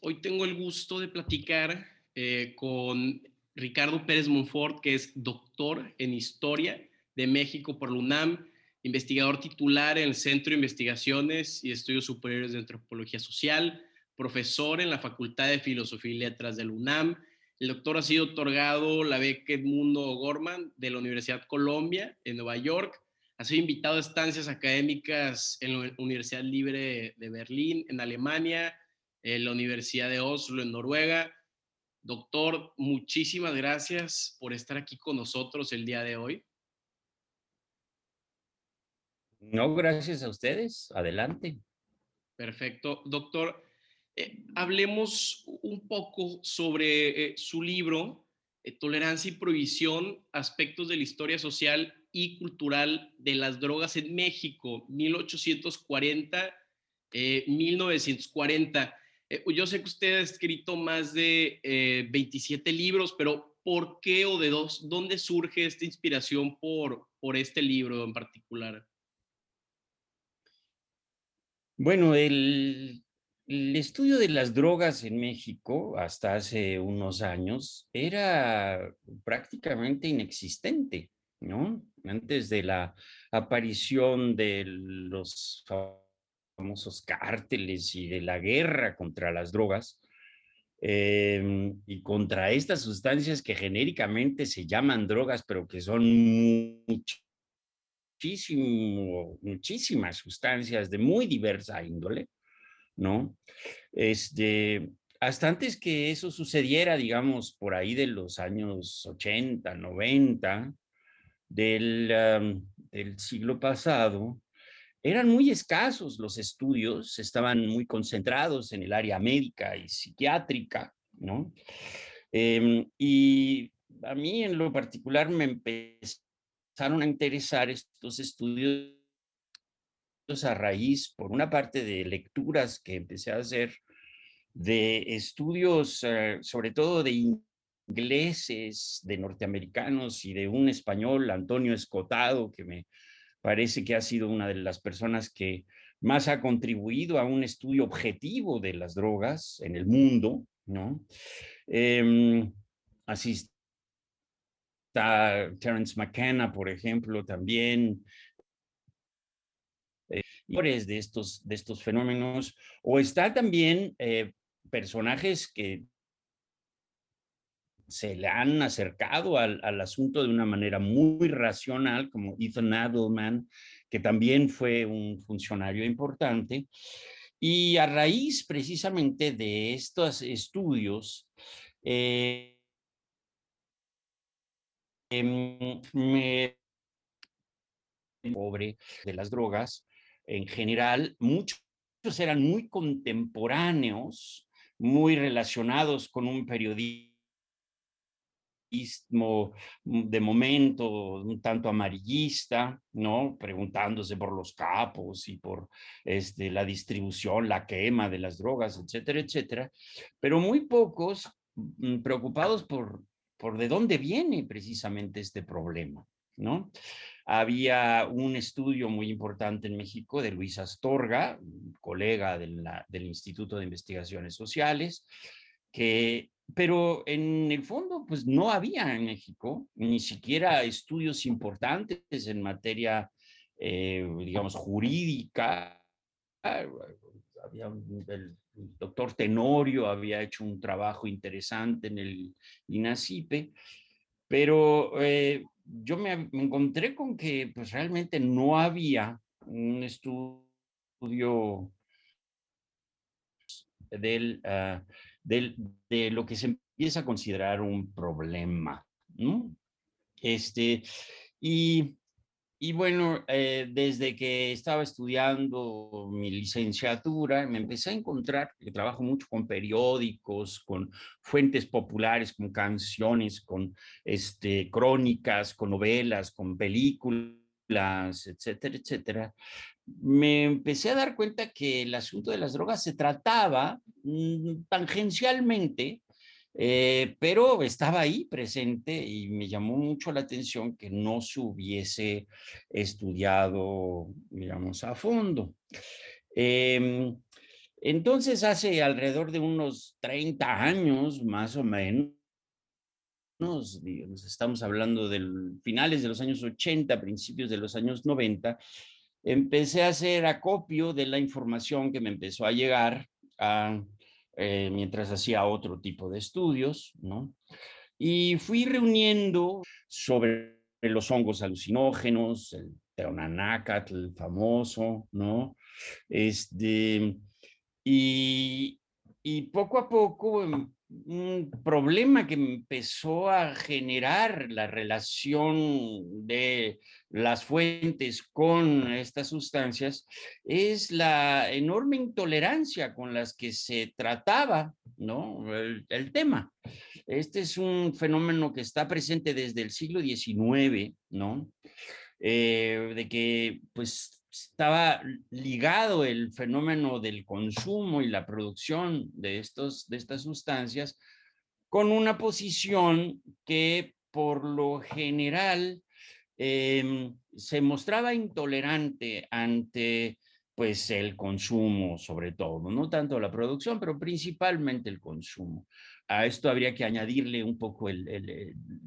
Hoy tengo el gusto de platicar eh, con Ricardo Pérez Monfort, que es doctor en Historia de México por la UNAM, investigador titular en el Centro de Investigaciones y Estudios Superiores de Antropología Social, profesor en la Facultad de Filosofía y Letras de la UNAM. El doctor ha sido otorgado la beca Edmundo Gorman de la Universidad Colombia en Nueva York. Ha sido invitado a estancias académicas en la Universidad Libre de Berlín, en Alemania, en la Universidad de Oslo, en Noruega. Doctor, muchísimas gracias por estar aquí con nosotros el día de hoy. No, gracias a ustedes. Adelante. Perfecto. Doctor, eh, hablemos un poco sobre eh, su libro, eh, Tolerancia y Prohibición, aspectos de la historia social y cultural de las drogas en México, 1840-1940. Eh, yo sé que usted ha escrito más de 27 eh, libros, pero ¿por qué o de dos, dónde surge esta inspiración por, por este libro en particular? Bueno, el, el estudio de las drogas en México hasta hace unos años era prácticamente inexistente, ¿no? Antes de la aparición de los famosos cárteles y de la guerra contra las drogas em, y contra estas sustancias que genéricamente se llaman drogas, pero que son muchísimas sustancias de muy diversa índole, ¿no? Este, hasta antes que eso sucediera, digamos, por ahí de los años 80, 90 del, del siglo pasado, eran muy escasos los estudios, estaban muy concentrados en el área médica y psiquiátrica, ¿no? Em, y a mí en lo particular me empezaron a interesar estos estudios a raíz, por una parte, de lecturas que empecé a hacer, de estudios, eh, sobre todo de ingleses, de norteamericanos y de un español, Antonio Escotado, que me parece que ha sido una de las personas que más ha contribuido a un estudio objetivo de las drogas en el mundo, ¿no? Eh, así está Terence McKenna, por ejemplo, también, eh, de estos, de estos fenómenos, o está también eh, personajes que se le han acercado al, asunto de una manera muy racional, como Ethan Adelman, que también fue un funcionario importante. Y a raíz precisamente de estos estudios, eh, em, me pobre de las drogas, en general, muchos eran muy contemporáneos, muy relacionados con un periodismo Mm, de momento un tanto amarillista, ¿no? Preguntándose por los capos y por este, la distribución, la quema de las drogas, etcétera, etcétera, pero muy pocos mm, preocupados por, por de dónde viene precisamente este problema, ¿no? Había un estudio muy importante en México de Luis Astorga, colega del Instituto de Investigaciones Sociales, que pero en el fondo, pues no había en México ni siquiera estudios importantes en materia, eh, digamos, jurídica. Había el doctor Tenorio había hecho un trabajo interesante en el INACIPE, pero eh, yo me, encontré con que pues realmente no había un estudio del, ah, de lo que se empieza a considerar un problema. Este, y, y bueno, eh, desde que estaba estudiando mi licenciatura, me empecé a encontrar, que trabajo mucho con periódicos, con fuentes populares, con canciones, con este, crónicas, con novelas, con películas, etcétera, etcétera, me empecé a dar cuenta que el asunto de las drogas se trataba mm, tangencialmente, eh, pero estaba ahí presente y me llamó mucho la atención que no se hubiese estudiado, digamos, a fondo. Em, Entonces, hace alrededor de unos 30 años, más o menos, nos, estamos hablando de finales de los años 80, principios de los años 90, empecé a hacer acopio de la información que me empezó a llegar eh, mientras hacía otro tipo de estudios, ¿no? Y fui reuniendo sobre los hongos alucinógenos, el teonanacatl famoso, ¿no? Este, y, y poco a poco em, un problema que empezó a generar la relación de las fuentes con estas sustancias es la enorme intolerancia con las que se trataba ¿no? el, tema. Este es un fenómeno que está presente desde el siglo XIX, ¿no? Eh, de que pues estaba ligado el fenómeno del consumo y la producción de, estos, de estas sustancias con una posición que por lo general em, se mostraba intolerante ante pues el consumo sobre todo, no tanto la producción, pero principalmente el consumo. A esto habría que añadirle un poco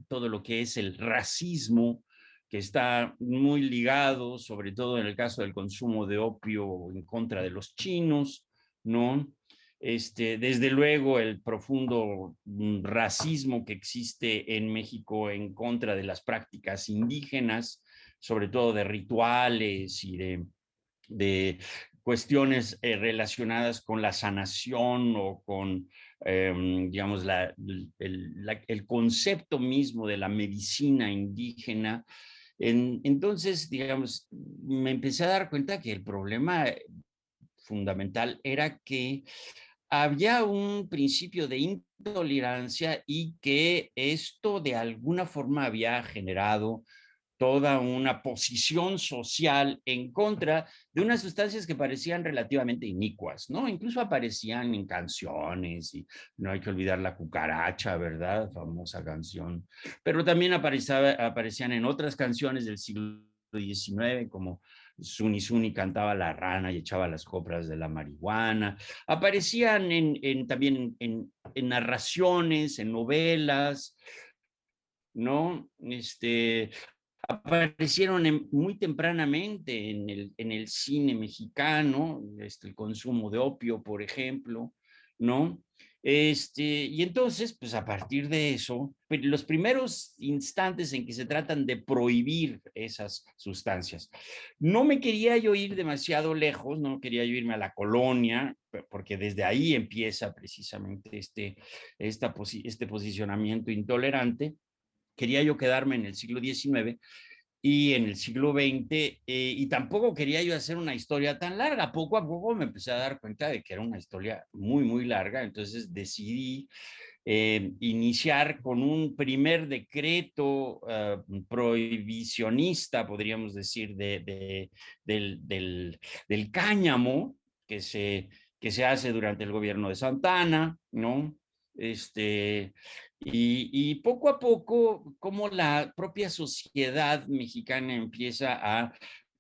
todo lo que es el racismo que está muy ligado, sobre todo en el caso del consumo de opio en contra de los chinos, ¿no? Este, desde luego el profundo mm, racismo que existe en México en contra de las prácticas indígenas, sobre todo de rituales y de, de cuestiones eh, relacionadas con la sanación o con, em, digamos, la, el, concepto mismo de la medicina indígena, entonces, digamos, me empecé a dar cuenta que el problema eh, fundamental era que había un principio de intolerancia y que esto de alguna forma había generado toda una posición social en contra de unas sustancias que parecían relativamente inicuas, ¿no? Incluso aparecían en canciones y no hay que olvidar la cucaracha, ¿verdad? Famosa canción. Pero también aparecían en otras canciones del siglo XIX como Suni Suni cantaba la rana y echaba las copras de la marihuana. Aparecían también en, en, narraciones, en novelas, ¿no? Este, aparecieron muy tempranamente en el, en el cine mexicano, este, el consumo de opio, por ejemplo, ¿no? Este, y entonces, pues a partir de eso, los primeros instantes en que se tratan de prohibir esas sustancias. No me quería yo ir demasiado lejos, no quería yo irme a la colonia, porque desde ahí empieza precisamente este, esta, este posicionamiento intolerante, quería yo quedarme en el siglo XIX y en el siglo XX, eh, y tampoco quería yo hacer una historia tan larga. Poco a poco me empecé a dar cuenta de que era una historia muy, muy larga, entonces decidí eh, iniciar con un primer decreto ah, prohibicionista, podríamos decir, de, del, del, del, cáñamo que se, que se hace durante el gobierno de Santana, ¿no? Este, y, poco a poco, como la propia sociedad mexicana empieza a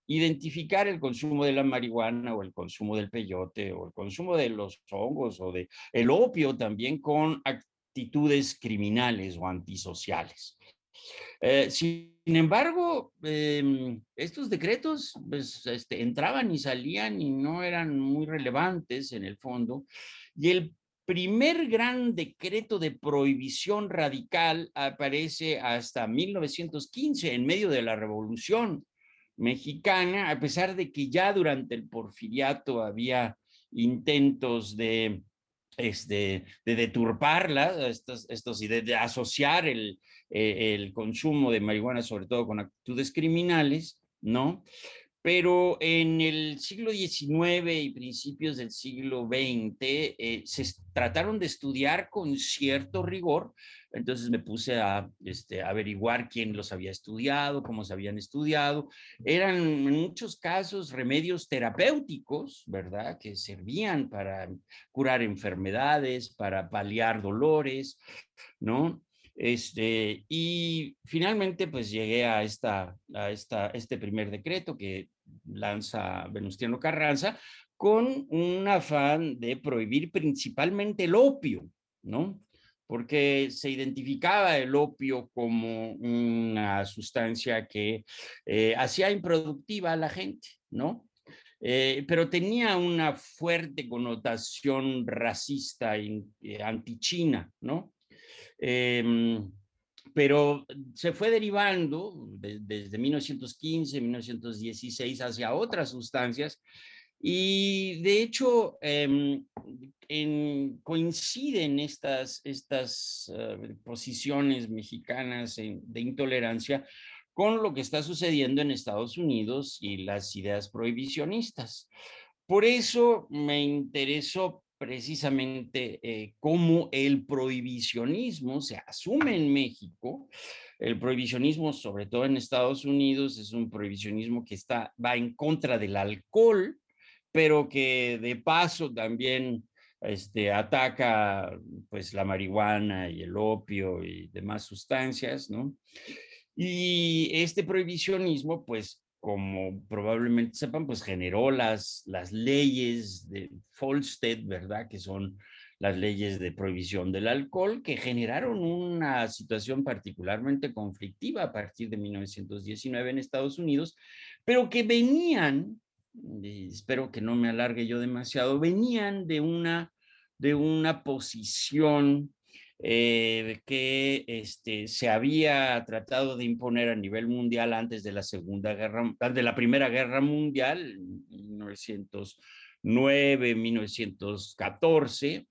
identificar el consumo de la marihuana o el consumo del peyote o el consumo de los hongos o de el opio también con actitudes criminales o antisociales. Eh, sin embargo, em, estos decretos pues, este, entraban y salían y no eran muy relevantes en el fondo. Y el primer gran decreto de prohibición radical aparece hasta 1915, en medio de la Revolución Mexicana, a pesar de que ya durante el porfiriato había intentos de, este, de deturparla, estos, y de, asociar el, eh, el consumo de marihuana, sobre todo con actitudes criminales, ¿no? Pero en el siglo XIX y principios del siglo XX eh, se trataron de estudiar con cierto rigor. Entonces me puse a este, averiguar quién los había estudiado, cómo se habían estudiado. Eran en muchos casos remedios terapéuticos, ¿verdad? Que servían para curar enfermedades, para paliar dolores, ¿no? Este, y finalmente, pues llegué a, esta, este primer decreto que lanza Venustiano Carranza con un afán de prohibir principalmente el opio, ¿no? Porque se identificaba el opio como una sustancia que eh, hacía improductiva a la gente, ¿no? Eh, pero tenía una fuerte connotación racista y eh, antichina, ¿no? Em, pero se fue derivando desde 1915, 1916 hacia otras sustancias y de hecho, em, coinciden estas, estas eh, posiciones mexicanas de intolerancia con lo que está sucediendo en Estados Unidos y las ideas prohibicionistas. Por eso me interesó precisamente eh, cómo el prohibicionismo se asume en México. El prohibicionismo, sobre todo en Estados Unidos, es un prohibicionismo que está, va en contra del alcohol, pero que de paso también este, ataca pues la marihuana y el opio y demás sustancias, ¿no? Y este prohibicionismo, pues como probablemente sepan, pues generó las, las leyes de Volstead, ¿verdad? Que son las leyes de prohibición del alcohol, que generaron una situación particularmente conflictiva a partir de 1919 en Estados Unidos, pero que venían espero que no me alargue yo demasiado, venían de una, de una posición eh, que este, se había tratado de imponer a nivel mundial antes de la Segunda Guerra, de la Primera Guerra Mundial, 1909, 1914,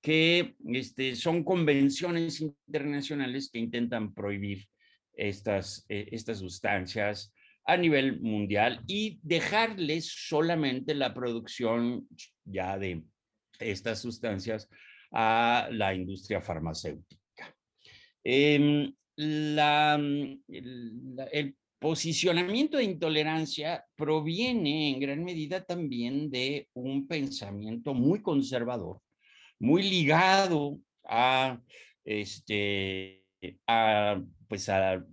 que este, son convenciones internacionales que intentan prohibir estas, eh, estas sustancias a nivel mundial y dejarles solamente la producción ya de estas sustancias a la industria farmacéutica. Em, el posicionamiento de intolerancia proviene en gran medida también de un pensamiento muy conservador, muy ligado a, este, a, pues a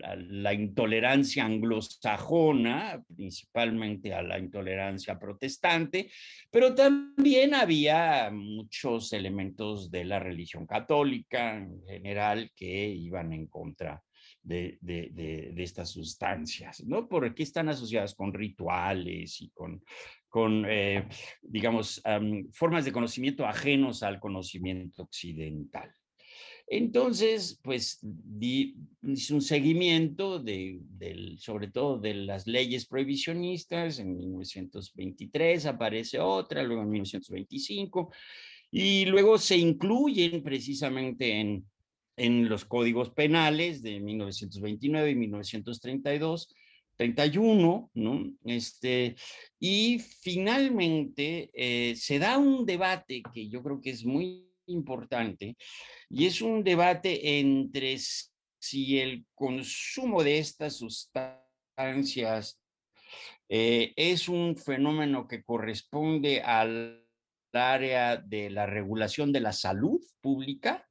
la intolerancia anglosajona, principalmente a la intolerancia protestante, pero también había muchos elementos de la religión católica en general que iban en contra de, estas sustancias, ¿no? Porque están asociadas con rituales y con, eh, digamos, formas de conocimiento ajenos al conocimiento occidental. Entonces, pues hice un seguimiento de, sobre todo de las leyes prohibicionistas. En 1923 aparece otra, luego en 1925, y luego se incluyen precisamente en, en los códigos penales de 1929 y 1932. 31, ¿no? Este, y finalmente eh, se da un debate que yo creo que es muy importante y es un debate entre si el consumo de estas sustancias eh, es un fenómeno que corresponde al área de la regulación de la salud pública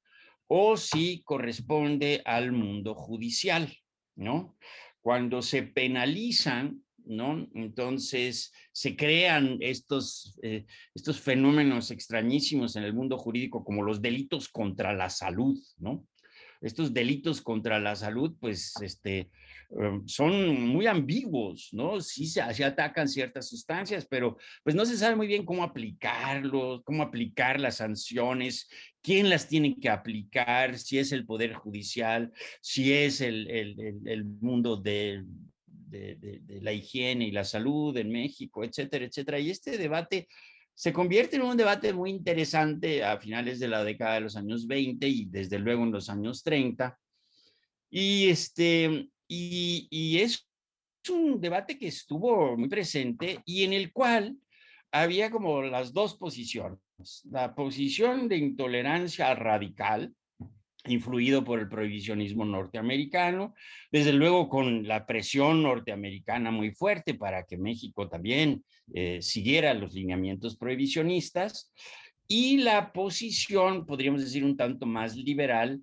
o si corresponde al mundo judicial, ¿no? Cuando se penalizan ¿no? Entonces se crean estos, eh, estos fenómenos extrañísimos en el mundo jurídico como los delitos contra la salud, ¿no? Estos delitos contra la salud, pues, este, em, son muy ambiguos, ¿no? Sí se, atacan ciertas sustancias, pero pues no se sabe muy bien cómo aplicarlos, cómo aplicar las sanciones, quién las tiene que aplicar, si es el Poder Judicial, si es el, el, el mundo de, de, la higiene y la salud en México, etcétera, etcétera. Y este debate se convierte en un debate muy interesante a finales de la década de los años 20 y desde luego en los años 30. Y, este, y, es un debate que estuvo muy presente y en el cual había como las dos posiciones. La posición de intolerancia radical, influido por el prohibicionismo norteamericano, desde luego con la presión norteamericana muy fuerte para que México también eh, siguiera los lineamientos prohibicionistas, y la posición, podríamos decir, un tanto más liberal,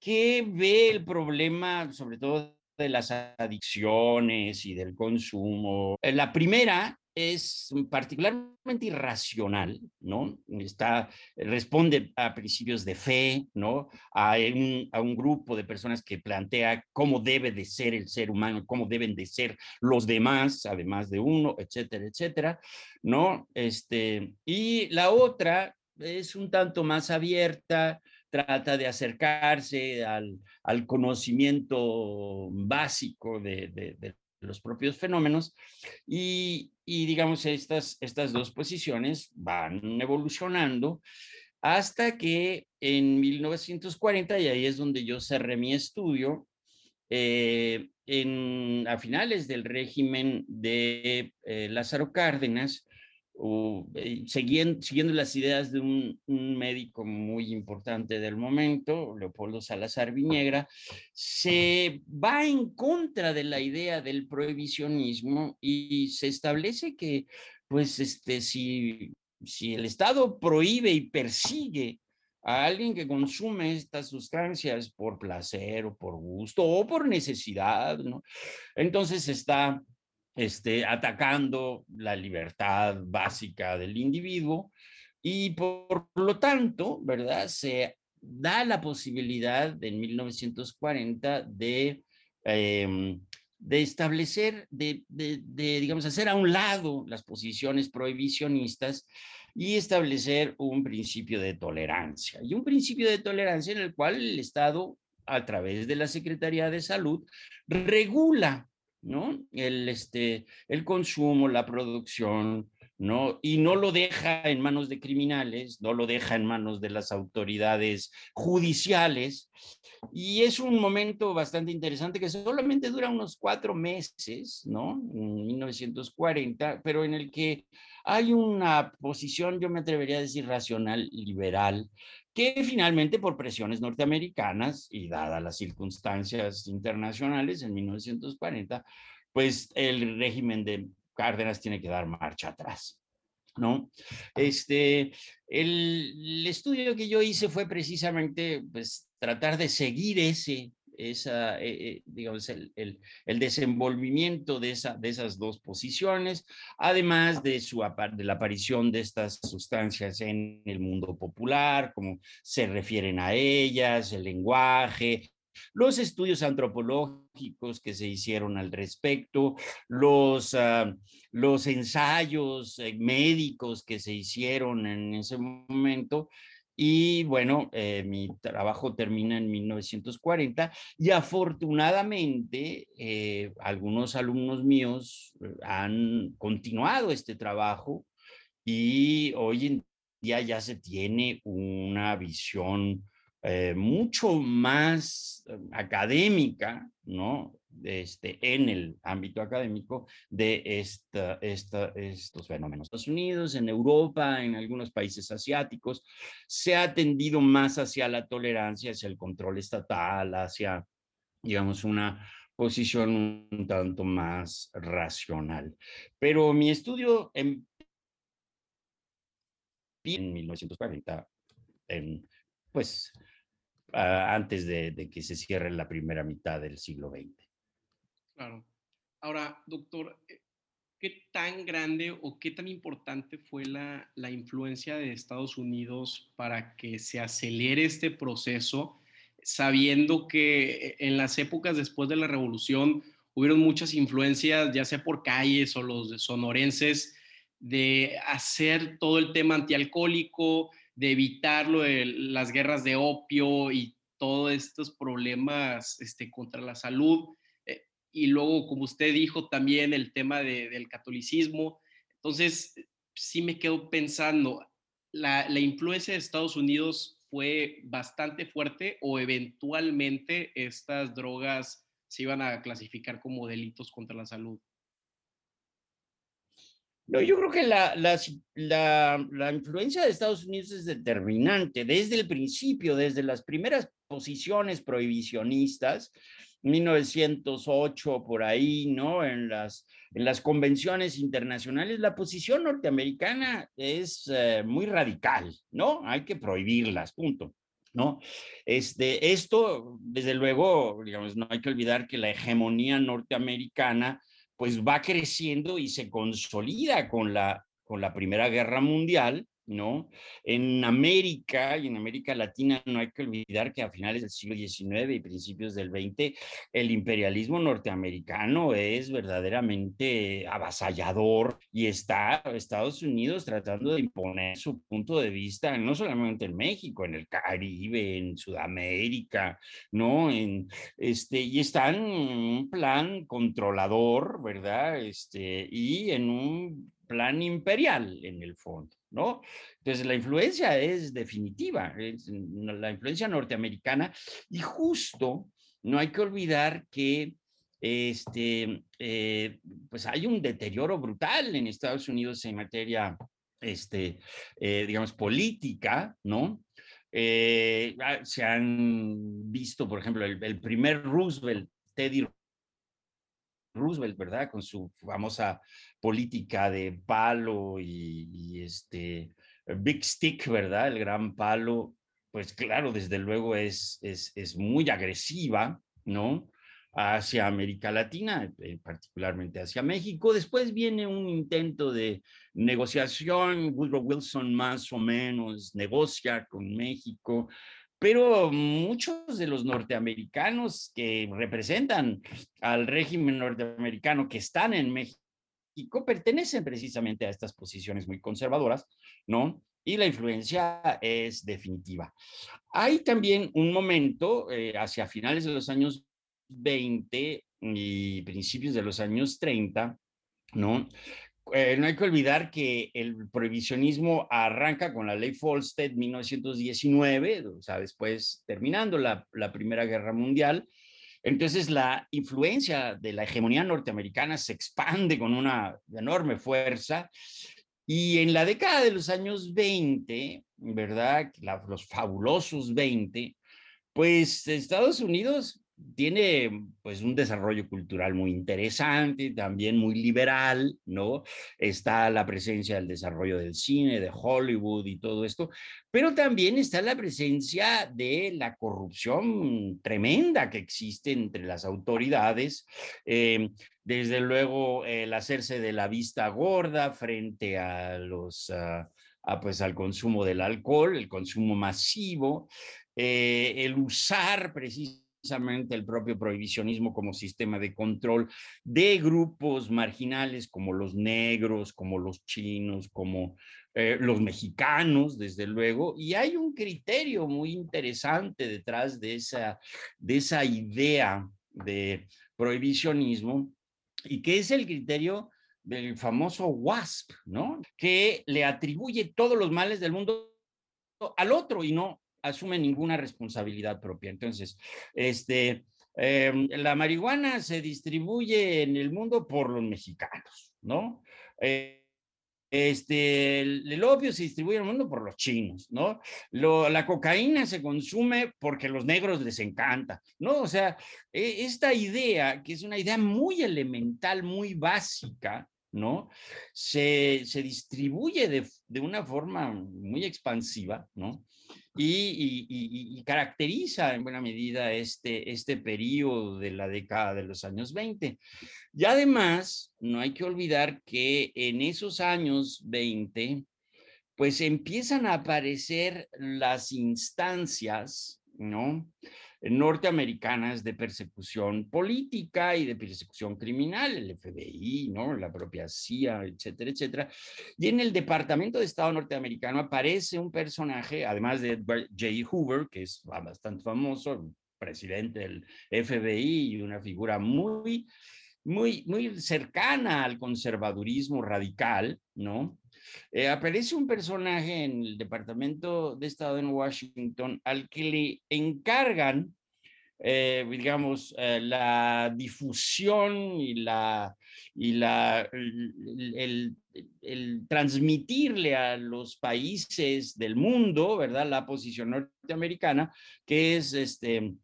que ve el problema sobre todo de las adicciones y del consumo. La primera es particularmente irracional, ¿no? Está, responde a principios de fe, ¿no? A un, a un, grupo de personas que plantea cómo debe de ser el ser humano, cómo deben de ser los demás, además de uno, etcétera, etcétera, ¿no? Este, y la otra es un tanto más abierta, trata de acercarse al, al conocimiento básico de, de, los propios fenómenos y, digamos estas, estas dos posiciones van evolucionando hasta que en 1940, y ahí es donde yo cerré mi estudio, eh, en, a finales del régimen de eh, Lázaro Cárdenas, eh, siguiendo, las ideas de un, médico muy importante del momento, Leopoldo Salazar Viñegra, se va en contra de la idea del prohibicionismo y se establece que, pues, este, si, si el Estado prohíbe y persigue a alguien que consume estas sustancias por placer o por gusto o por necesidad. Entonces está este, atacando la libertad básica del individuo y por lo tanto, ¿verdad? Se da la posibilidad en 1940 de, em, de establecer, de, de, digamos, hacer a un lado las posiciones prohibicionistas y establecer un principio de tolerancia. Y un principio de tolerancia en el cual el Estado, a través de la Secretaría de Salud, regula ¿no? El, este, el consumo, la producción, ¿no? Y no lo deja en manos de criminales, no lo deja en manos de las autoridades judiciales. Y es un momento bastante interesante que solamente dura unos cuatro meses, ¿no? En 1940, pero en el que hay una posición, yo me atrevería a decir, racional, liberal, que finalmente por presiones norteamericanas y dadas las circunstancias internacionales en 1940, pues el régimen de Cárdenas tiene que dar marcha atrás. ¿no? Este, el, estudio que yo hice fue precisamente pues, tratar de seguir ese, esa, eh, eh, digamos, el, el, desenvolvimiento de, esa, de esas dos posiciones, además de, su, de la aparición de estas sustancias en el mundo popular, como se refieren a ellas, el lenguaje, los estudios antropológicos que se hicieron al respecto, los, uh, los ensayos eh, médicos que se hicieron en ese momento, y bueno, eh, mi trabajo termina en 1940 y afortunadamente eh, algunos alumnos míos eh, han continuado este trabajo y hoy en día ya se tiene una visión mucho más académica, ¿no? Este, en el ámbito académico de estos fenómenos. Estados Unidos, en Europa, en algunos países asiáticos, se ha tendido más hacia la tolerancia, hacia el control estatal, hacia, digamos, una posición un tanto más racional. Pero mi estudio en, en 1940, en, pues, antes de, que se cierre la primera mitad del siglo XX. Claro. Ahora, doctor, eh, ¿qué tan grande o qué tan importante fue la, la, influencia de Estados Unidos para que se acelere este proceso, sabiendo que en las épocas después de la revolución hubieron muchas influencias, ya sea por calles o los sonorenses, de hacer todo el tema antialcohólico, de evitar lo de las guerras de opio y todos estos problemas este, contra la salud y luego, como usted dijo, también el tema de, del catolicismo. Entonces, sí me quedo pensando, ¿la, ¿la, influencia de Estados Unidos fue bastante fuerte o eventualmente estas drogas se iban a clasificar como delitos contra la salud? No, yo creo que la, la, la, influencia de Estados Unidos es determinante desde el principio, desde las primeras posiciones prohibicionistas, 1908 por ahí, ¿no? En las, en las convenciones internacionales, la posición norteamericana es eh, muy radical, ¿no? Hay que prohibirlas, punto. ¿No? Este, esto, desde luego, digamos, no hay que olvidar que la hegemonía norteamericana pues va creciendo y se consolida con la, con la Primera Guerra Mundial, ¿no? En América y en América Latina no hay que olvidar que a finales del siglo XIX y principios del XX el imperialismo norteamericano es verdaderamente avasallador y está Estados Unidos tratando de imponer su punto de vista no solamente en México, en el Caribe, en Sudamérica, ¿no? En, este, y está en un plan controlador, ¿verdad? Este, y en un plan imperial en el fondo. ¿No? Entonces la influencia es definitiva, la influencia norteamericana y justo no hay que olvidar que este, eh, pues hay un deterioro brutal en Estados Unidos en materia, este, eh, digamos, política, ¿no? Eh, ah, se han visto, por ejemplo, el, primer Roosevelt, Teddy Roosevelt, ¿verdad? Con su famosa política de palo y, este Big Stick, ¿verdad? El gran palo, pues claro, desde luego es, es, es muy agresiva, ¿no? Hacia América Latina, eh, particularmente hacia México. Después viene un intento de negociación, Woodrow Wilson más o menos negocia con México, pero muchos de los norteamericanos que representan al régimen norteamericano que están en México pertenecen precisamente a estas posiciones muy conservadoras, ¿no? Y la influencia es definitiva. Hay también un momento eh, hacia finales de los años 20 y principios de los años 30, ¿no? Eh, no hay que olvidar que el prohibicionismo arranca con la ley Volstead 1919, o sea, después terminando la Primera Guerra Mundial. Entonces la influencia de la hegemonía norteamericana se expande con una enorme fuerza y en la década de los años 20, ¿verdad? los fabulosos 20, pues Estados Unidos tiene pues un desarrollo cultural muy interesante, también muy liberal, ¿no? Está la presencia del desarrollo del cine, de Hollywood y todo esto, pero también está la presencia de la corrupción tremenda que existe entre las autoridades, eh, desde luego el hacerse de la vista gorda frente a los... Ah, pues al consumo del alcohol, el consumo masivo, eh, el usar precisamente precisamente el propio prohibicionismo como sistema de control de grupos marginales como los negros, como los chinos, como eh, los mexicanos, desde luego, y hay un criterio muy interesante detrás de esa, de esa idea de prohibicionismo, y que es el criterio del famoso WASP, ¿no? Que le atribuye todos los males del mundo al otro y no asume ninguna responsabilidad propia. Entonces, este, em, la marihuana se distribuye en el mundo por los mexicanos, ¿no? Eh, este, el, opio se distribuye en el mundo por los chinos, ¿no? la cocaína se consume porque los negros les encanta, ¿no? O sea, e, esta idea, que es una idea muy elemental, muy básica, ¿no? Se, se distribuye de, de, una forma muy expansiva, ¿no? Y, caracteriza en buena medida este, este periodo de la década de los años 20. Y además, no hay que olvidar que en esos años 20, pues empiezan a aparecer las instancias, ¿no? Norteamericanas de persecución política y de persecución criminal, el FBI, ¿no? la propia CIA, etcétera, etcétera. Y en el Departamento de Estado norteamericano aparece un personaje, además de J. Hoover, que es bastante famoso, presidente del FBI y una figura muy, muy, muy cercana al conservadurismo radical, ¿no? Eh, aparece un personaje en el Departamento de Estado en Washington al que le encargan, eh, digamos, eh, la difusión y, la, y la, el, transmitirle a los países del mundo, ¿verdad? La posición norteamericana, que es este,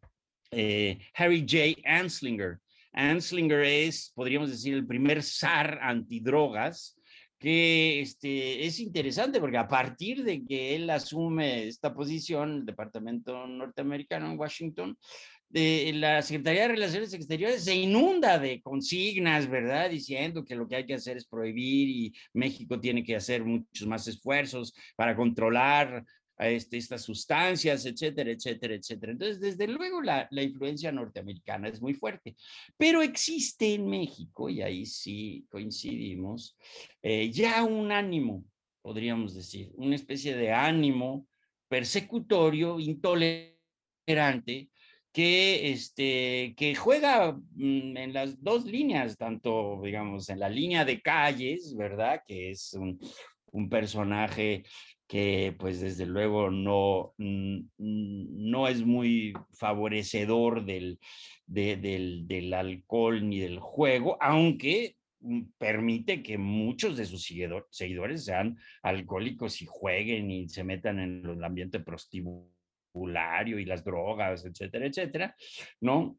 Harry J. Anslinger. Anslinger es, podríamos decir, el primer zar antidrogas que este, es interesante porque a partir de que él asume esta posición, el Departamento Norteamericano en Washington, de la Secretaría de Relaciones Exteriores se inunda de consignas, ¿verdad? Diciendo que lo que hay que hacer es prohibir y México tiene que hacer muchos más esfuerzos para controlar a este, estas sustancias, etcétera, etcétera, etcétera. Entonces, desde luego, la, la, influencia norteamericana es muy fuerte, pero existe en México, y ahí sí coincidimos, eh, ya un ánimo, podríamos decir, una especie de ánimo persecutorio, intolerante, que, este, que juega mm, en las dos líneas, tanto, digamos, en la línea de calles, ¿verdad? Que es un, un personaje que pues desde luego no, no es muy favorecedor del, del, del, alcohol ni del juego, aunque mm, permite que muchos de sus seguidores sean alcohólicos y jueguen y se metan en el ambiente prostibulario y las drogas, etcétera, etcétera, ¿no?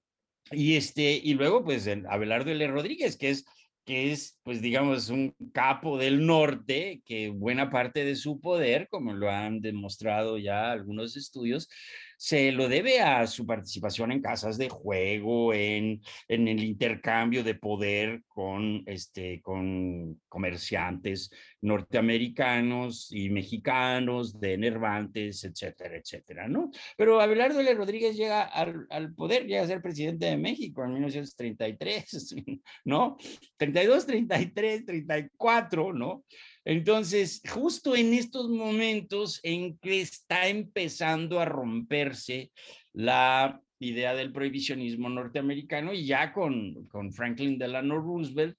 Y, este, y luego, pues, Abelardo L. Rodríguez, que es que es, pues digamos, un capo del norte, que buena parte de su poder, como lo han demostrado ya algunos estudios, se lo debe a su participación en casas de juego, en, en el intercambio de poder con, este, con comerciantes norteamericanos y mexicanos, de Nervantes, etcétera, etcétera, ¿no? Pero Abelardo L. Rodríguez llega al, al poder, llega a ser presidente de México en 1933, ¿no? 32, 33, 34, ¿no? Entonces, justo en estos momentos en que está empezando a romperse la idea del prohibicionismo norteamericano y ya con, con Franklin Delano Roosevelt,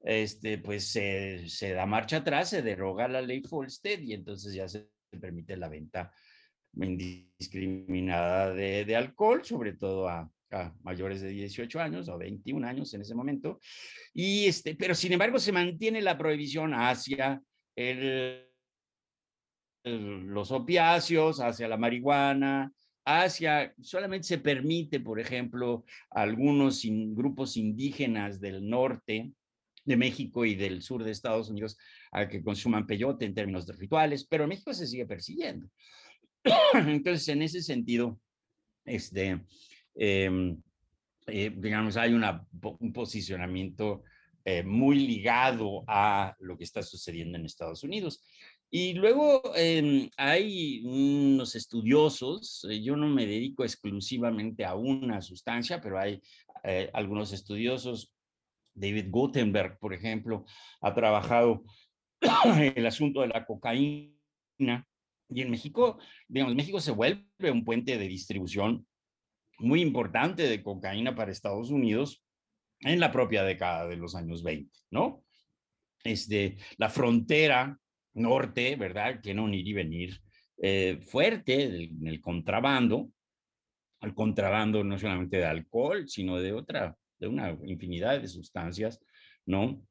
este, pues se, da marcha atrás, se deroga la ley Folstead y entonces ya se permite la venta indiscriminada de, de alcohol, sobre todo a, a, mayores de 18 años o 21 años en ese momento. Y este, pero sin embargo se mantiene la prohibición hacia el, los opiáceos, hacia la marihuana, hacia, solamente se permite, por ejemplo, algunos grupos indígenas del norte de México y del sur de Estados Unidos a que consuman peyote en términos de rituales, pero México se sigue persiguiendo. Entonces, en ese sentido, este, em, eh, digamos, hay una, un posicionamiento eh, muy ligado a lo que está sucediendo en Estados Unidos. Y luego em, hay unos estudiosos, eh, yo no me dedico exclusivamente a una sustancia, pero hay eh, algunos estudiosos, David Gutenberg, por ejemplo, ha trabajado el asunto de la cocaína. Y en México, digamos, México se vuelve un puente de distribución muy importante de cocaína para Estados Unidos en la propia década de los años 20, ¿no? Este, la frontera norte, ¿verdad? Tiene un ir y venir eh, fuerte en el contrabando, el contrabando no solamente de alcohol, sino de otra, de una infinidad de sustancias, ¿no?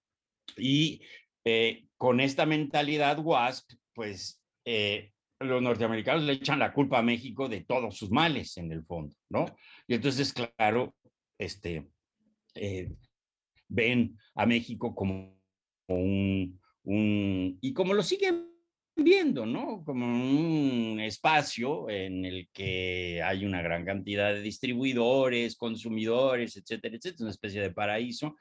Y eh, con esta mentalidad WASP, pues eh, los norteamericanos le echan la culpa a México de todos sus males en el fondo, ¿no? Y entonces, claro, este, eh, ven a México como un, un, y como lo siguen viendo, ¿no? Como un espacio en el que hay una gran cantidad de distribuidores, consumidores, etcétera, etcétera, una especie de paraíso,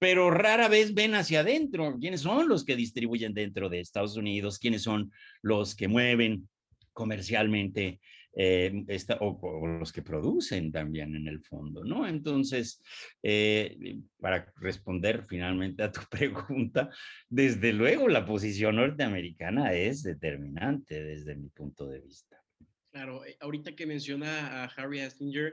pero rara vez ven hacia adentro quiénes son los que distribuyen dentro de Estados Unidos, quiénes son los que mueven comercialmente eh, o, los que producen también en el fondo, ¿no? Entonces, eh, para responder finalmente a tu pregunta, desde luego la posición norteamericana es determinante desde mi punto de vista. Claro, eh, ahorita que menciona a Harry Astinger,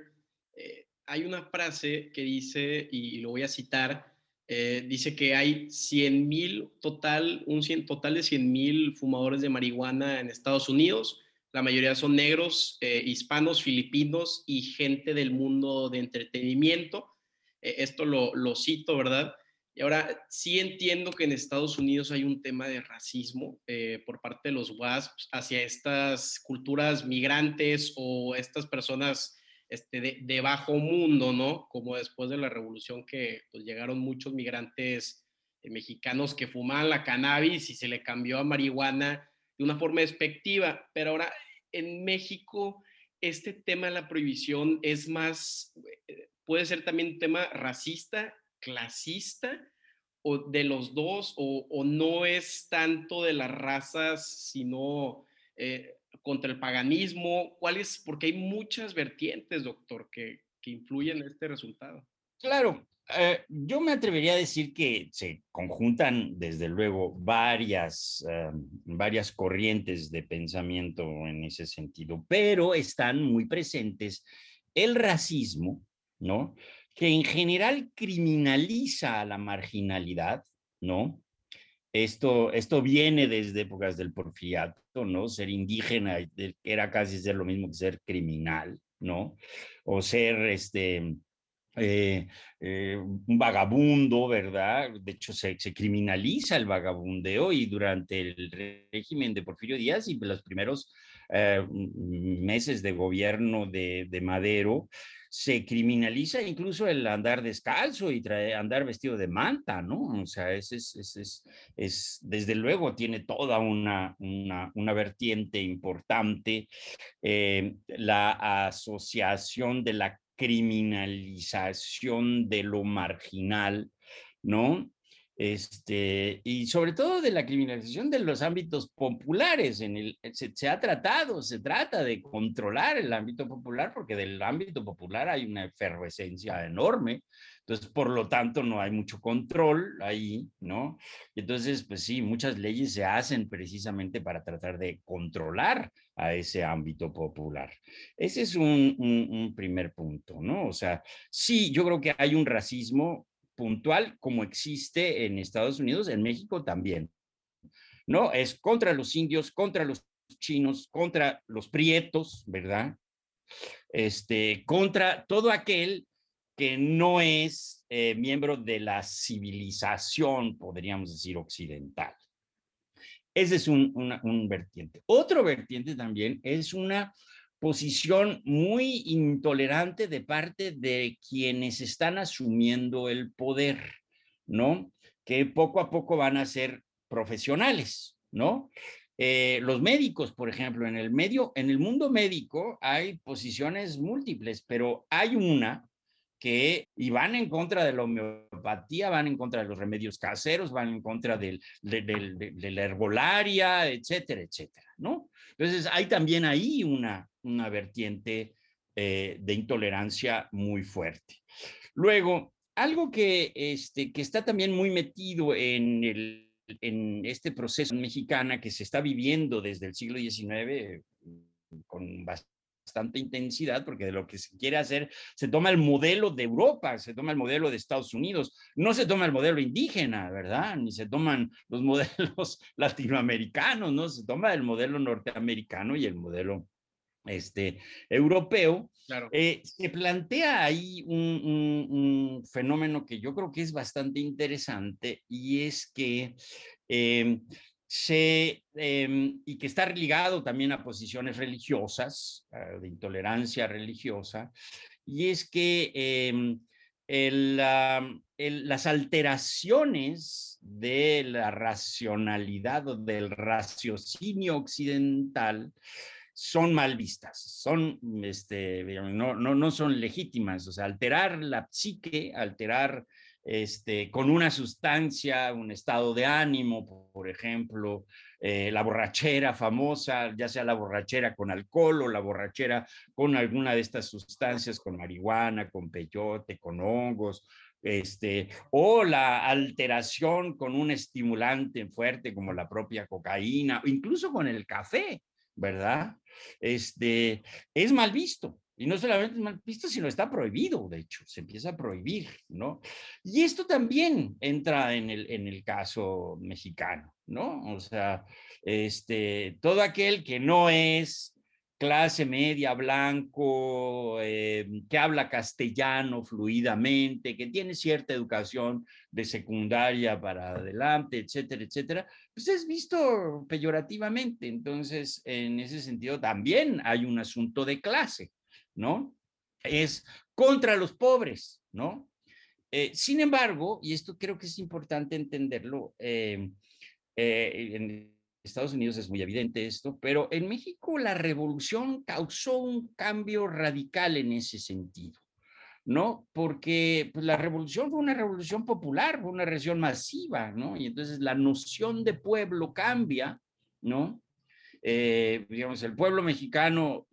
hay una frase que dice, y lo voy a citar, dice que hay 100 mil total, un 100, total de 100 mil fumadores de marihuana en Estados Unidos la mayoría son negros, eh, hispanos, filipinos y gente del mundo de entretenimiento. Eh, esto lo, lo, cito, ¿verdad? Y ahora sí entiendo que en Estados Unidos hay un tema de racismo eh, por parte de los WASPs hacia estas culturas migrantes o estas personas este, de, bajo mundo, ¿no? Como después de la revolución que pues, llegaron muchos migrantes mexicanos que fumaban la cannabis y se le cambió a marihuana de una forma despectiva, pero ahora en México este tema de la prohibición es más, eh, puede ser también un tema racista, clasista, o de los dos, o, no es tanto de las razas, sino eh, contra el paganismo. ¿Cuál es? Porque hay muchas vertientes, doctor, que, que influyen en este resultado. Claro, eh, yo me atrevería a decir que se conjuntan, desde luego, varias, eh, varias corrientes de pensamiento en ese sentido, pero están muy presentes el racismo, ¿no? Que en general criminaliza a la marginalidad, ¿no? Esto, esto viene desde épocas del porfiriato, ¿no? Ser indígena era casi ser lo mismo que ser criminal, ¿no? O ser, este, eh, eh, un vagabundo, ¿verdad? De hecho, se, criminaliza el vagabundeo y durante el régimen de Porfirio Díaz y los primeros eh, meses de gobierno de, Madero, se criminaliza incluso el andar descalzo y andar vestido de manta, ¿no? O sea, es, es, es, desde luego tiene toda una, una, una vertiente importante. la asociación de la criminalización de lo marginal, ¿no? Este, y sobre todo de la criminalización de los ámbitos populares. En el, se, se, ha tratado, se trata de controlar el ámbito popular porque del ámbito popular hay una efervescencia enorme. Entonces, por lo tanto, no hay mucho control ahí, ¿no? Entonces, pues sí, muchas leyes se hacen precisamente para tratar de controlar a ese ámbito popular. Ese es un, un, primer punto, ¿no? O sea, sí, yo creo que hay un racismo puntual como existe en Estados Unidos, en México también, ¿no? Es contra los indios, contra los chinos, contra los prietos, ¿verdad? Este, contra todo aquel que no es eh, miembro de la civilización, podríamos decir, occidental. Ese es un, un vertiente. Otro vertiente también es una posición muy intolerante de parte de quienes están asumiendo el poder, ¿no? Que poco a poco van a ser profesionales, ¿no? Eh, los médicos, por ejemplo, en el medio, en el mundo médico hay posiciones múltiples, pero hay una que y van en contra de la homeopatía, van en contra de los remedios caseros, van en contra del, de, la herbolaria, etcétera, etcétera, ¿no? Entonces hay también ahí una, una vertiente eh, de intolerancia muy fuerte. Luego, algo que, este, que está también muy metido en, el, en este proceso mexicana que se está viviendo desde el siglo XIX con bastante bastante intensidad, porque de lo que se quiere hacer, se toma el modelo de Europa, se toma el modelo de Estados Unidos, no se toma el modelo indígena, ¿verdad? Ni se toman los modelos latinoamericanos, ¿no? Se toma el modelo norteamericano y el modelo este, europeo, claro. Eh, se plantea ahí un, un, fenómeno que yo creo que es bastante interesante y es que eh, se, em, y que está ligado también a posiciones religiosas, ah, de intolerancia religiosa, y es que em, las alteraciones de la racionalidad o del raciocinio occidental son mal vistas, son, este, no, no, no son legítimas, o sea, alterar la psique, alterar este, con una sustancia, un estado de ánimo, por ejemplo, eh, la borrachera famosa, ya sea la borrachera con alcohol o la borrachera con alguna de estas sustancias, con marihuana, con peyote, con hongos, este, o la alteración con un estimulante fuerte como la propia cocaína, incluso con el café, ¿verdad? Este, es mal visto. Y no solamente es mal visto, sino está prohibido, de hecho, se empieza a prohibir, ¿no? Y esto también entra en el, en el caso mexicano, ¿no? O sea, este, todo aquel que no es clase media, blanco, eh, que habla castellano fluidamente, que tiene cierta educación de secundaria para adelante, etcétera, etcétera, pues es visto peyorativamente. Entonces, en ese sentido, también hay un asunto de clase. ¿no? Es contra los pobres, ¿no? Eh, sin embargo, y esto creo que es importante entenderlo, em, eh, en Estados Unidos es muy evidente esto, pero en México la revolución causó un cambio radical en ese sentido. ¿no? Porque pues, la revolución fue una revolución popular, fue una revolución masiva, ¿no? Y entonces la noción de pueblo cambia, ¿no? Eh, digamos, el pueblo mexicano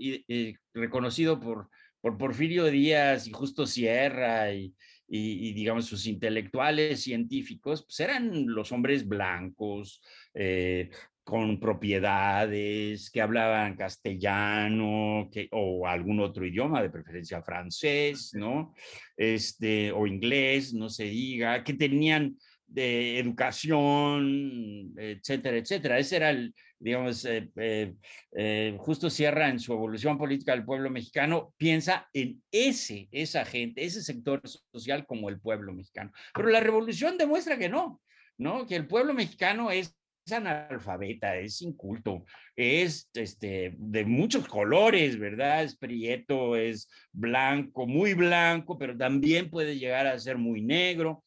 reconocido por, por Porfirio Díaz y Justo Sierra y, y, digamos, sus intelectuales científicos, pues eran los hombres blancos, eh, con propiedades, que hablaban castellano que, o algún otro idioma, de preferencia francés, ¿no? Este, o inglés, no se diga, que tenían de educación, etcétera, etcétera. Ese era el, digamos, eh, eh, eh, Justo Sierra en su evolución política del pueblo mexicano, piensa en ese, esa gente, ese sector social como el pueblo mexicano. Pero la revolución demuestra que no, ¿no? Que el pueblo mexicano es es analfabeta, es inculto, es este, de muchos colores, ¿verdad? Es prieto, es blanco, muy blanco, pero también puede llegar a ser muy negro,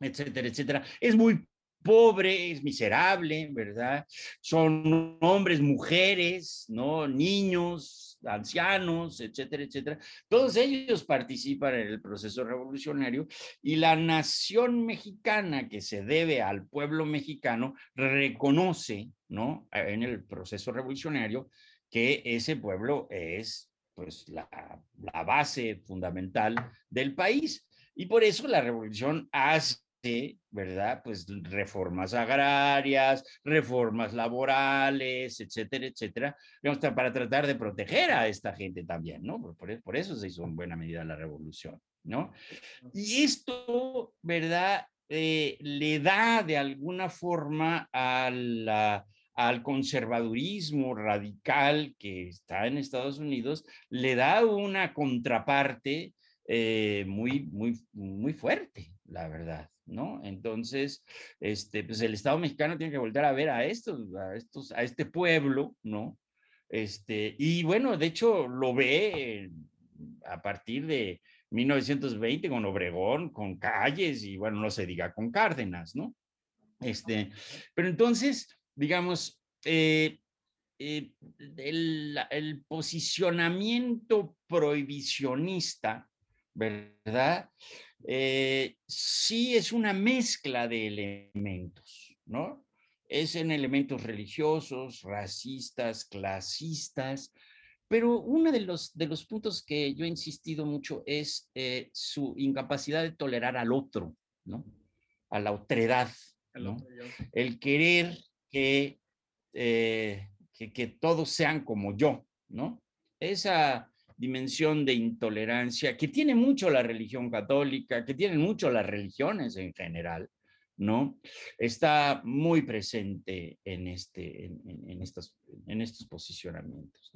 etcétera, etcétera. Es muy pobre, es miserable, ¿verdad? Son hombres, mujeres, ¿no? Niños, ancianos, etcétera, etcétera. Todos ellos participan en el proceso revolucionario y la nación mexicana que se debe al pueblo mexicano reconoce, ¿no? En el proceso revolucionario que ese pueblo es pues la, base fundamental del país. Y por eso la revolución hace ¿verdad? Pues reformas agrarias, reformas laborales, etcétera, etcétera, para tratar de proteger a esta gente también, ¿no? Por, eso se hizo en buena medida la revolución, ¿no? Y esto, ¿verdad? Eh, le da de alguna forma al conservadurismo radical que está en Estados Unidos, le da una contraparte eh, muy, muy, muy fuerte, la verdad. ¿No? Entonces, este, pues el Estado mexicano tiene que volver a ver a estos, a estos, a este pueblo, ¿no? Este, y bueno, de hecho lo ve a partir de 1920 con Obregón, con Calles y bueno, no se diga con Cárdenas, ¿no? Este, pero entonces, digamos, eh, eh, el, el, posicionamiento prohibicionista, ¿verdad? Eh, sí es una mezcla de elementos, ¿no? Es en elementos religiosos, racistas, clasistas, pero uno de los, de los puntos que yo he insistido mucho es eh, su incapacidad de tolerar al otro, ¿no? A la otredad, ¿no? El querer que, eh, que, que todos sean como yo, ¿no? Esa, dimensión de intolerancia que tiene mucho la religión católica, que tienen mucho las religiones en general, ¿no? Está muy presente en, este, en, estos, en estos posicionamientos.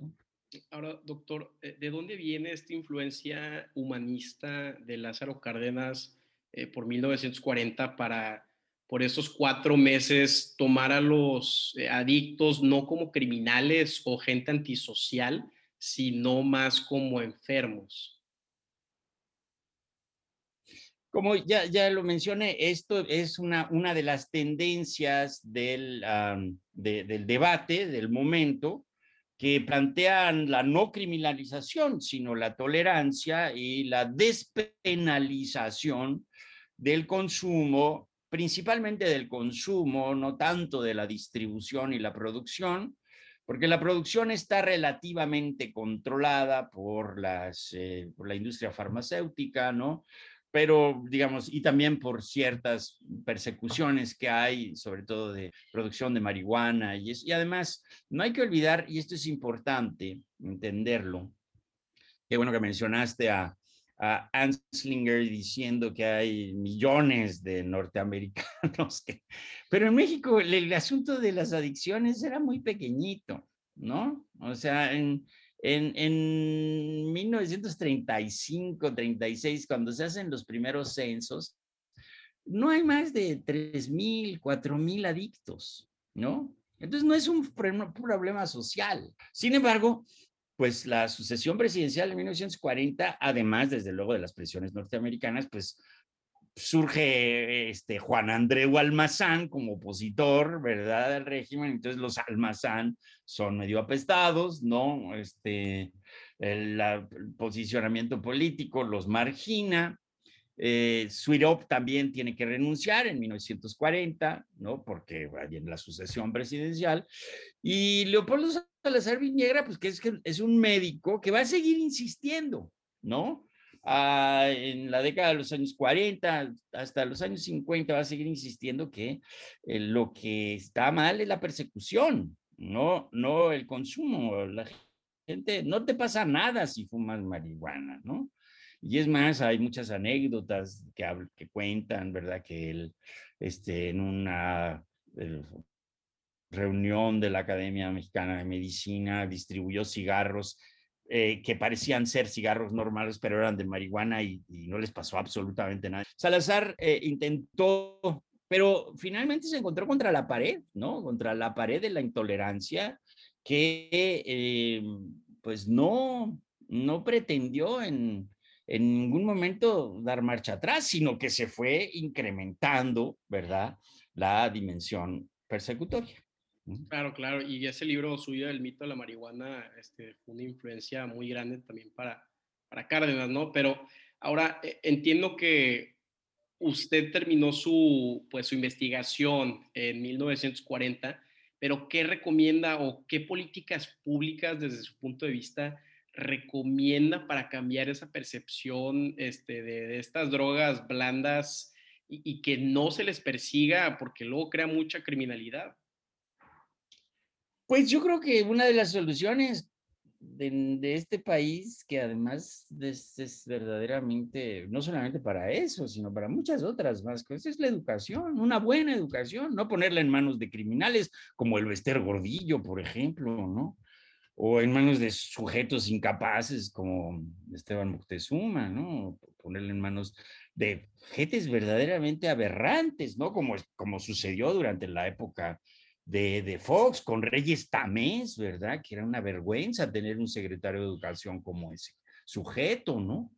Ahora, doctor, eh, ¿de dónde viene esta influencia humanista de Lázaro Cárdenas eh, por 1940 para, por esos cuatro meses, tomar a los eh, adictos no como criminales o gente antisocial, sino más como enfermos. Como ya, ya lo mencioné, esto es una, una de las tendencias del, del debate, del momento, que plantean la no criminalización, sino la tolerancia y la despenalización del consumo, principalmente del consumo, no tanto de la distribución y la producción, porque la producción está relativamente controlada por, las, eh, por la industria farmacéutica, ¿no? Pero, digamos, y también por ciertas persecuciones que hay, sobre todo de producción de marihuana. Y, y además, no hay que olvidar, y esto es importante entenderlo, qué bueno que mencionaste a, a Anslinger diciendo que hay millones de norteamericanos que... Pero en México el, asunto de las adicciones era muy pequeñito, ¿no? O sea, en, en, en 1935, 36, cuando se hacen los primeros censos, no hay más de 3.000, 4.000 adictos, ¿no? Entonces no es un problema social. Sin embargo, pues la sucesión presidencial de 1940, además, desde luego, de las presiones norteamericanas, pues surge este Juan Andreu Almazán como opositor, ¿verdad? Al régimen, entonces los Almazán son medio apestados, ¿no? Este, el, posicionamiento político los margina. Eh, Suirop también tiene que renunciar en 1940, ¿no? Porque en la sucesión presidencial. Y Leopoldo Salazar Viñegra, pues que es, es un médico que va a seguir insistiendo, ¿no? Ah, en la década de los años 40 hasta los años 50 va a seguir insistiendo que eh, lo que está mal es la persecución, no, no el consumo. La gente, no te pasa nada si fumas marihuana, ¿no? Y es más, hay muchas anécdotas que, que cuentan, ¿verdad? Que él, este, en una reunión de la Academia Mexicana de Medicina distribuyó cigarros eh, que parecían ser cigarros normales, pero eran de marihuana y, no les pasó absolutamente nada. Salazar eh, intentó, pero finalmente se encontró contra la pared, ¿no? Contra la pared de la intolerancia que eh, pues no, no pretendió en, en ningún momento dar marcha atrás, sino que se fue incrementando, ¿verdad? La dimensión persecutoria. Claro, claro. Y ese libro suyo, El mito de la marihuana, este, fue una influencia muy grande también para, para Cárdenas, ¿no? Pero ahora eh, entiendo que usted terminó su, pues, su investigación en 1940, pero ¿qué recomienda o qué políticas públicas desde su punto de vista recomienda para cambiar esa percepción este, de, estas drogas blandas y, y que no se les persiga porque luego crea mucha criminalidad? Pues yo creo que una de las soluciones de, este país, que además es, verdaderamente, no solamente para eso, sino para muchas otras más cosas, es la educación, una buena educación, no ponerla en manos de criminales como el Bester Gordillo, por ejemplo, ¿no? O en manos de sujetos incapaces como Esteban Moctezuma, ¿no? Ponerla en manos de gentes verdaderamente aberrantes, ¿no? Como, como sucedió durante la época de, Fox con Reyes Tamés, ¿verdad? Que era una vergüenza tener un secretario de educación como ese sujeto, ¿no?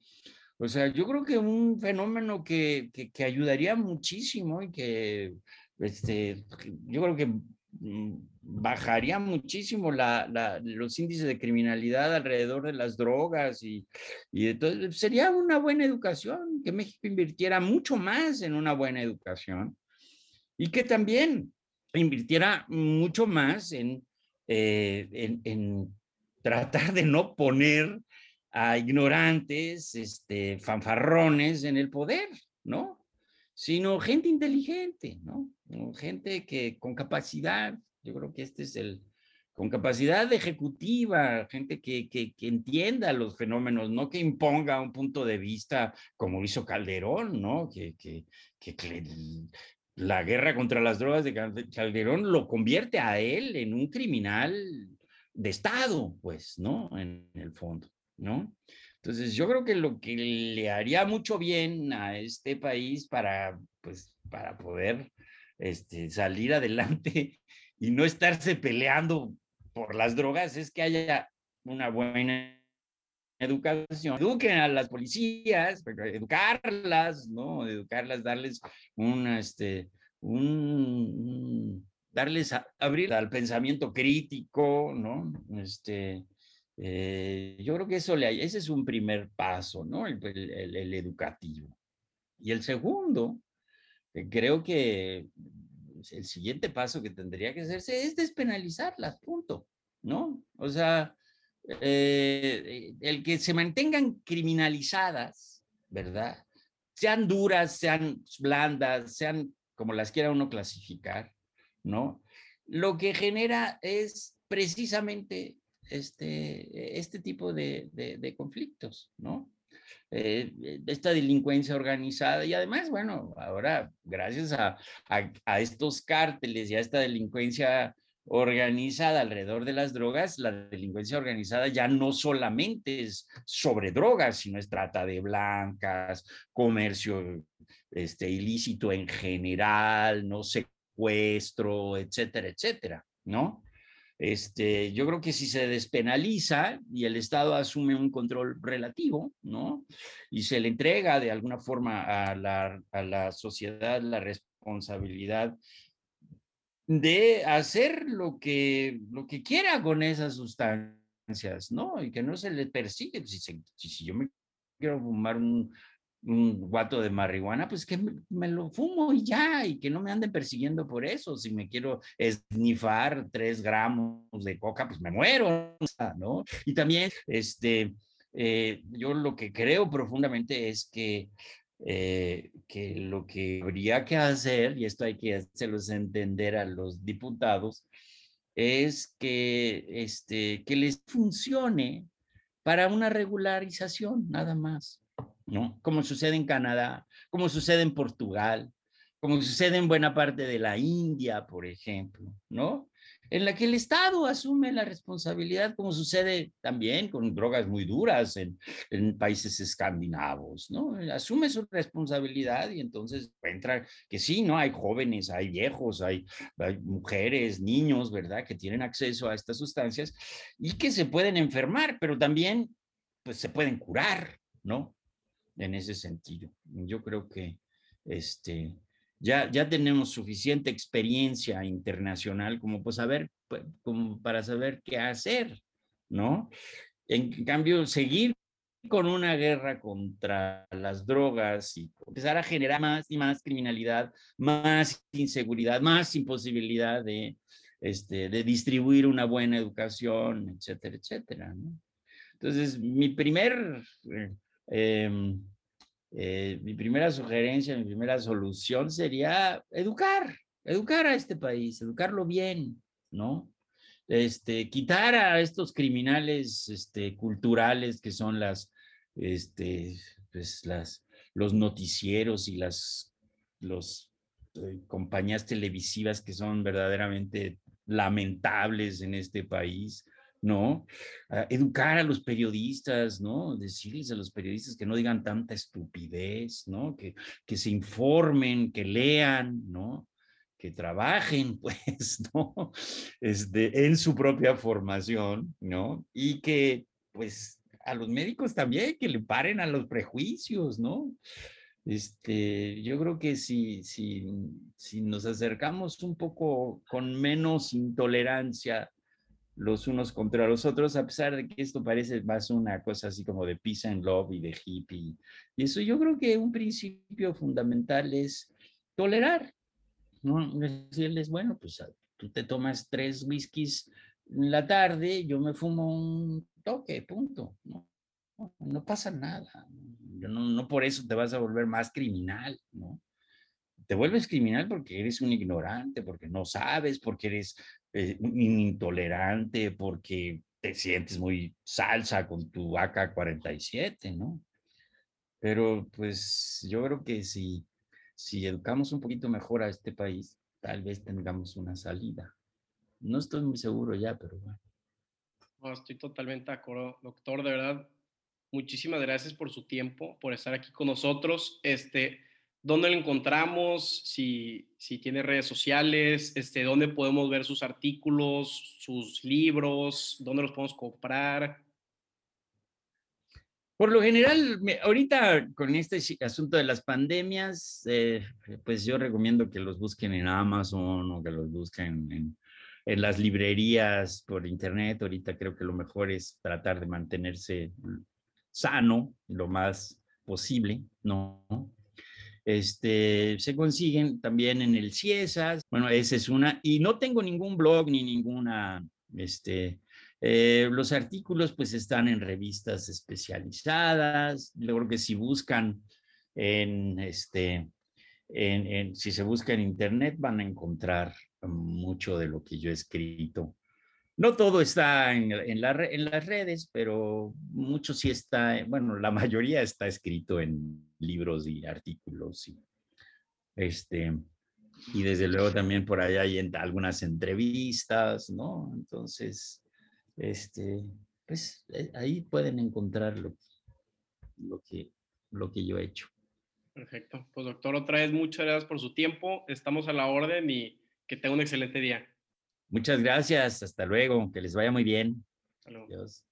O sea, yo creo que un fenómeno que, que, ayudaría muchísimo y que, este, yo creo que mm, bajaría muchísimo la, la, los índices de criminalidad alrededor de las drogas y, y entonces sería una buena educación, que México invirtiera mucho más en una buena educación y que también invirtiera mucho más en, eh, en, tratar de no poner a ignorantes, este, fanfarrones en el poder, ¿no? Sino gente inteligente, ¿no? Gente que con capacidad, yo creo que este es el, con capacidad ejecutiva, gente que, que, que, entienda los fenómenos, no que imponga un punto de vista como hizo Calderón, ¿no? Que, que, la guerra contra las drogas de Calderón lo convierte a él en un criminal de Estado, pues, ¿no? En el fondo, ¿no? Entonces, yo creo que lo que le haría mucho bien a este país para, pues, para poder este, salir adelante y no estarse peleando por las drogas es que haya una buena educación, eduquen a las policías, educarlas, ¿no? Educarlas, darles un, este, un, darles, a, abrir al pensamiento crítico, ¿no? Este, eh, yo creo que eso le, ese es un primer paso, ¿no? El, educativo. Y el segundo, creo que el siguiente paso que tendría que hacerse es despenalizarlas, punto, ¿no? O sea, eh, el que se mantengan criminalizadas, ¿verdad? Sean duras, sean blandas, sean como las quiera uno clasificar, ¿no? Lo que genera es precisamente este, este tipo de, de, conflictos, ¿no? Eh, esta delincuencia organizada y además, bueno, ahora gracias a, a, a, estos cárteles y a esta delincuencia organizada alrededor de las drogas, la delincuencia organizada ya no solamente es sobre drogas, sino es trata de blancas, comercio este, ilícito en general, no secuestro, etcétera, etcétera, ¿no? este, yo creo que si se despenaliza y el Estado asume un control relativo, ¿no? Y se le entrega de alguna forma a la, a la sociedad la responsabilidad de hacer lo que, lo que quiera con esas sustancias, ¿no? Y que no se le persigue. Si, si yo me quiero fumar un, un guato de marihuana, pues que me, lo fumo y ya, y que no me anden persiguiendo por eso. Si me quiero esnifar tres gramos de coca, pues me muero, ¿no? Y también, este, eh, yo lo que creo profundamente es que, eh, que lo que habría que hacer, y esto hay que hacerlos entender a los diputados, es que, este, que les funcione para una regularización, nada más. ¿no? Como sucede en Canadá, como sucede en Portugal, como sucede en buena parte de la India, por ejemplo, ¿no? En la que el Estado asume la responsabilidad, como sucede también con drogas muy duras en, países escandinavos, ¿no? Asume su responsabilidad y entonces encuentra que sí, ¿no? Hay jóvenes, hay viejos, hay, hay mujeres, niños, ¿verdad? Que tienen acceso a estas sustancias y que se pueden enfermar, pero también, pues, se pueden curar, ¿no? en ese sentido. Yo creo que este, ya, ya tenemos suficiente experiencia internacional como, pues, saber, pues, como para saber qué hacer, ¿no? En cambio, seguir con una guerra contra las drogas y empezar a generar más y más criminalidad, más inseguridad, más imposibilidad de, este, de distribuir una buena educación, etcétera, etcétera. ¿no? Entonces, mi primer eh, Em, eh, mi primera sugerencia, mi primera solución sería educar, educar a este país, educarlo bien, ¿no? Este, quitar a estos criminales este, culturales que son las, este, pues las, los noticieros y las los, eh, compañías televisivas que son verdaderamente lamentables en este país, ¿no? educar a los periodistas, ¿no? Decirles a los periodistas que no digan tanta estupidez, ¿no? Que, que se informen, que lean, ¿no? Que trabajen, pues, ¿no? Este, en su propia formación, ¿no? Y que, pues, a los médicos también, que le paren a los prejuicios, ¿no? Este, yo creo que si, si, si nos acercamos un poco con menos intolerancia los unos contra los otros, a pesar de que esto parece más una cosa así como de peace and love y de hippie. Y eso yo creo que un principio fundamental es tolerar, ¿no? Decirles, bueno, pues ah, tú te tomas tres whiskies en la tarde, yo me fumo un toque, punto, ¿no? Pasa nada. No, no por eso te vas a volver más criminal, ¿no? te vuelves criminal porque eres un ignorante, porque no sabes, porque eres eh, intolerante, porque te sientes muy salsa con tu AK-47, ¿no? Pero pues yo creo que si, si educamos un poquito mejor a este país, tal vez tengamos una salida. No estoy muy seguro ya, pero bueno. estoy totalmente de acuerdo, doctor, de verdad. Muchísimas gracias por su tiempo, por estar aquí con nosotros. Este, ¿Dónde lo encontramos? Si, si tiene redes sociales, este, ¿dónde podemos ver sus artículos, sus libros? ¿Dónde los podemos comprar? Por lo general, ahorita con este asunto de las pandemias, eh, pues yo recomiendo que los busquen en Amazon o que los busquen en, en, las librerías por internet. Ahorita creo que lo mejor es tratar de mantenerse sano lo más posible, ¿no? Este, se consiguen también en el CIESAS. Bueno, esa es una. Y no tengo ningún blog ni ninguna, este, eh, los artículos pues están en revistas especializadas. Yo creo que si buscan en, este, en, si se busca en internet van a encontrar mucho de lo que yo he escrito. No todo está en, en, las redes, pero mucho sí está, bueno, la mayoría está escrito en libros y artículos. Y, este, y desde luego también por allá hay algunas entrevistas, ¿no? Entonces, este, pues eh, ahí pueden encontrar lo, lo, que, lo que yo he hecho. Perfecto. Pues doctor, otra vez muchas gracias por su tiempo. Estamos a la orden y que tenga un excelente día. Muchas gracias, hasta luego, que les vaya muy bien. Adiós.